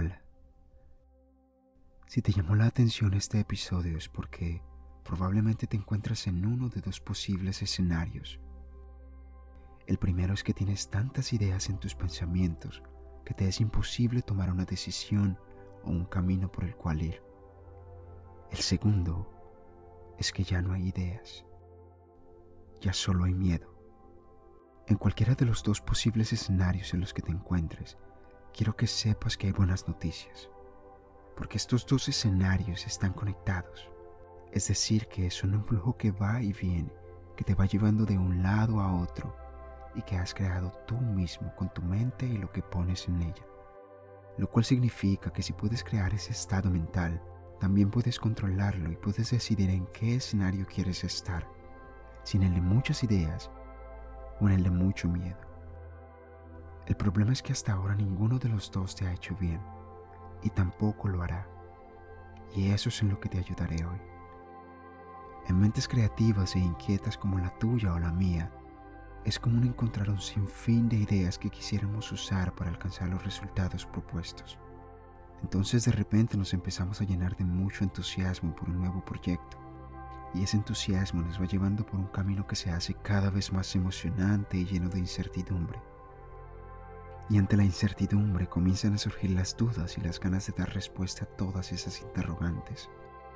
Hola. Si te llamó la atención este episodio es porque probablemente te encuentras en uno de dos posibles escenarios. El primero es que tienes tantas ideas en tus pensamientos que te es imposible tomar una decisión o un camino por el cual ir. El segundo es que ya no hay ideas, ya solo hay miedo. En cualquiera de los dos posibles escenarios en los que te encuentres, quiero que sepas que hay buenas noticias, porque estos dos escenarios están conectados. Es decir, que son un flujo que va y viene, que te va llevando de un lado a otro y que has creado tú mismo con tu mente y lo que pones en ella. Lo cual significa que si puedes crear ese estado mental, también puedes controlarlo y puedes decidir en qué escenario quieres estar, si en el de muchas ideas o en el de mucho miedo. El problema es que hasta ahora ninguno de los dos te ha hecho bien y tampoco lo hará. Y eso es en lo que te ayudaré hoy. En mentes creativas e inquietas como la tuya o la mía, es común encontrar un sinfín de ideas que quisiéramos usar para alcanzar los resultados propuestos. Entonces de repente nos empezamos a llenar de mucho entusiasmo por un nuevo proyecto y ese entusiasmo nos va llevando por un camino que se hace cada vez más emocionante y lleno de incertidumbre. Y ante la incertidumbre comienzan a surgir las dudas y las ganas de dar respuesta a todas esas interrogantes.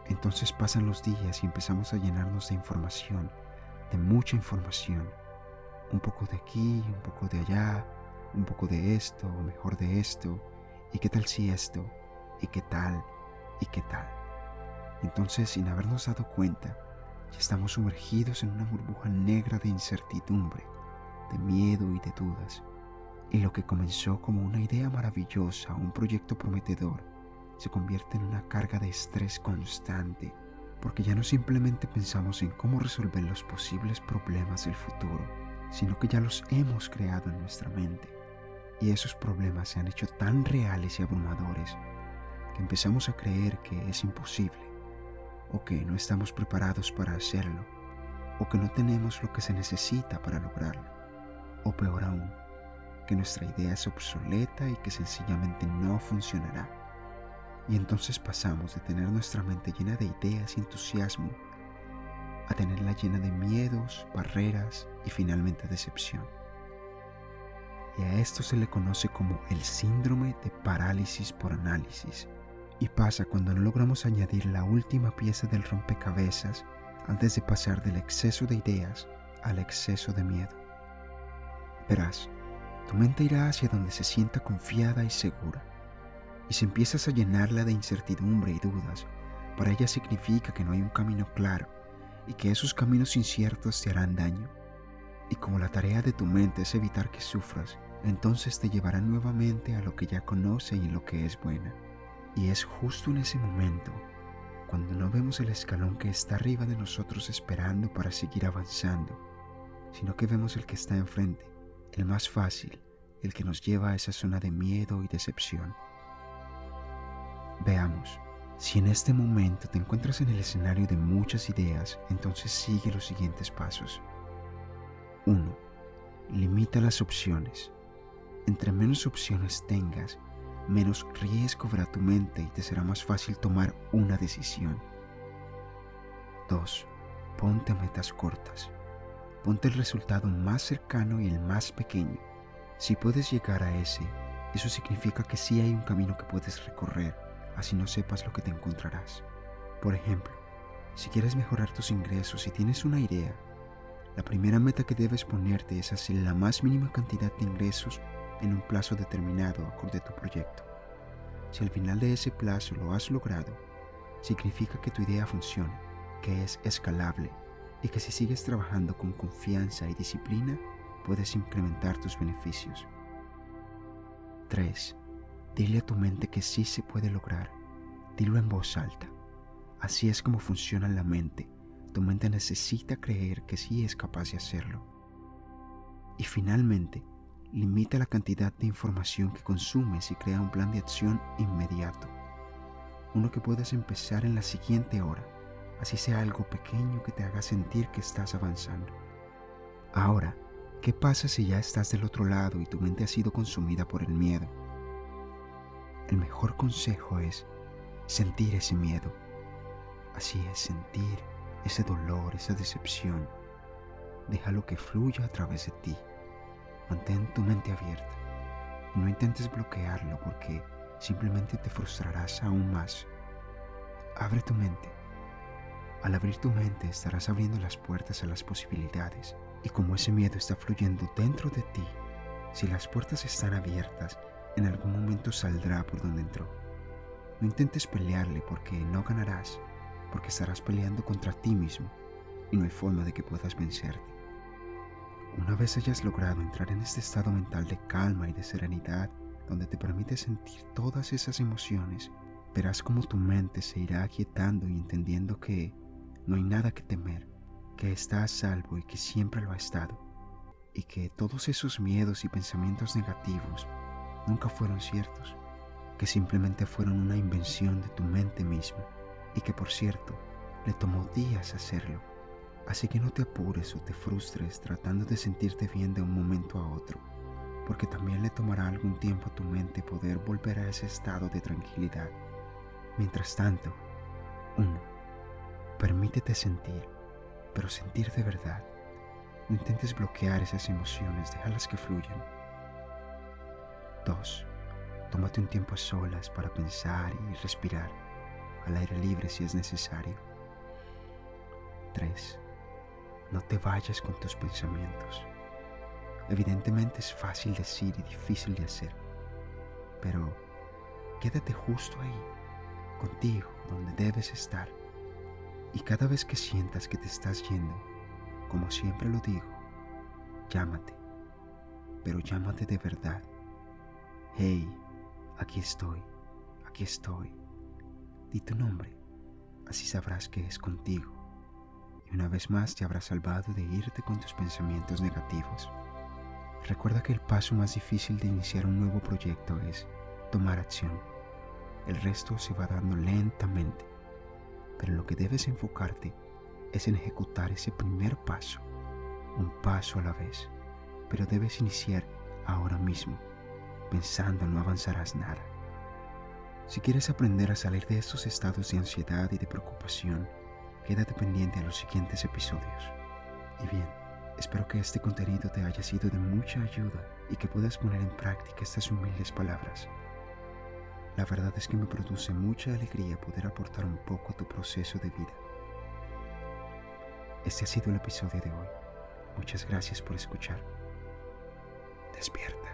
Entonces pasan los días y empezamos a llenarnos de información, de mucha información. Un poco de aquí, un poco de allá, un poco de esto, o mejor de esto, y qué tal si esto, y qué tal, y qué tal. Entonces, sin habernos dado cuenta, ya estamos sumergidos en una burbuja negra de incertidumbre, de miedo y de dudas. Y lo que comenzó como una idea maravillosa, un proyecto prometedor, se convierte en una carga de estrés constante, porque ya no simplemente pensamos en cómo resolver los posibles problemas del futuro, sino que ya los hemos creado en nuestra mente. Y esos problemas se han hecho tan reales y abrumadores que empezamos a creer que es imposible o que no estamos preparados para hacerlo, o que no tenemos lo que se necesita para lograrlo, o peor aún, que nuestra idea es obsoleta y que sencillamente no funcionará. Y entonces pasamos de tener nuestra mente llena de ideas y entusiasmo a tenerla llena de miedos, barreras y finalmente decepción. Y a esto se le conoce como el síndrome de parálisis por análisis y pasa cuando no logramos añadir la última pieza del rompecabezas antes de pasar del exceso de ideas al exceso de miedo. Verás, tu mente irá hacia donde se sienta confiada y segura, y si empiezas a llenarla de incertidumbre y dudas, para ella significa que no hay un camino claro y que esos caminos inciertos te harán daño. Y como la tarea de tu mente es evitar que sufras, entonces te llevará nuevamente a lo que ya conoce y en lo que es buena. Y es justo en ese momento, cuando no vemos el escalón que está arriba de nosotros esperando para seguir avanzando, sino que vemos el que está enfrente, el más fácil, el que nos lleva a esa zona de miedo y decepción. Veamos, si en este momento te encuentras en el escenario de muchas ideas, entonces sigue los siguientes pasos. 1. Limita las opciones. Entre menos opciones tengas, menos riesgo verá tu mente y te será más fácil tomar una decisión. 2. Ponte metas cortas. Ponte el resultado más cercano y el más pequeño. Si puedes llegar a ese, eso significa que sí hay un camino que puedes recorrer, así no sepas lo que te encontrarás. Por ejemplo, si quieres mejorar tus ingresos y tienes una idea, la primera meta que debes ponerte es hacer la más mínima cantidad de ingresos en un plazo determinado acorde a tu proyecto. Si al final de ese plazo lo has logrado, significa que tu idea funciona, que es escalable y que si sigues trabajando con confianza y disciplina, puedes incrementar tus beneficios. 3. Dile a tu mente que sí se puede lograr. Dilo en voz alta. Así es como funciona la mente. Tu mente necesita creer que sí es capaz de hacerlo. Y finalmente, Limita la cantidad de información que consumes y crea un plan de acción inmediato. Uno que puedes empezar en la siguiente hora, así sea algo pequeño que te haga sentir que estás avanzando. Ahora, ¿qué pasa si ya estás del otro lado y tu mente ha sido consumida por el miedo? el mejor consejo es sentir ese miedo. Así es, sentir ese dolor, esa decepción. Déjalo que fluya a través de ti. Mantén tu mente abierta. No intentes bloquearlo porque simplemente te frustrarás aún más. Abre tu mente. Al abrir tu mente estarás abriendo las puertas a las posibilidades. Y como ese miedo está fluyendo dentro de ti, si las puertas están abiertas, en algún momento saldrá por donde entró. No intentes pelearle porque no ganarás, porque estarás peleando contra ti mismo y no hay forma de que puedas vencerte. Una vez hayas logrado entrar en este estado mental de calma y de serenidad, donde te permite sentir todas esas emociones, verás como tu mente se irá aquietando y entendiendo que no hay nada que temer, que está a salvo y que siempre lo ha estado, y que todos esos miedos y pensamientos negativos nunca fueron ciertos, que simplemente fueron una invención de tu mente misma y que por cierto le tomó días hacerlo. Así que no te apures o te frustres tratando de sentirte bien de un momento a otro, porque también le tomará algún tiempo a tu mente poder volver a ese estado de tranquilidad. Mientras tanto, 1. Permítete sentir, pero sentir de verdad. No intentes bloquear esas emociones, déjalas que fluyan. 2. Tómate un tiempo a solas para pensar y respirar, al aire libre si es necesario. 3. No te vayas con tus pensamientos. Evidentemente es fácil decir y difícil de hacer, pero quédate justo ahí, contigo, donde debes estar. Y cada vez que sientas que te estás yendo, como siempre lo digo, llámate, pero llámate de verdad Hey, aquí estoy, aquí estoy. Di tu nombre, así sabrás que es contigo. Y una vez más te habrá salvado de irte con tus pensamientos negativos. Recuerda que el paso más difícil de iniciar un nuevo proyecto es tomar acción. El resto se va dando lentamente, pero lo que debes enfocarte es en ejecutar ese primer paso, un paso a la vez, pero debes iniciar ahora mismo pensando no avanzarás nada. Si quieres aprender a salir de estos estados de ansiedad y de preocupación, quédate pendiente a los siguientes episodios. Y bien, espero que este contenido te haya sido de mucha ayuda y que puedas poner en práctica estas humildes palabras. La verdad es que me produce mucha alegría poder aportar un poco a tu proceso de vida. Este ha sido el episodio de hoy. Muchas gracias por escuchar. Despierta.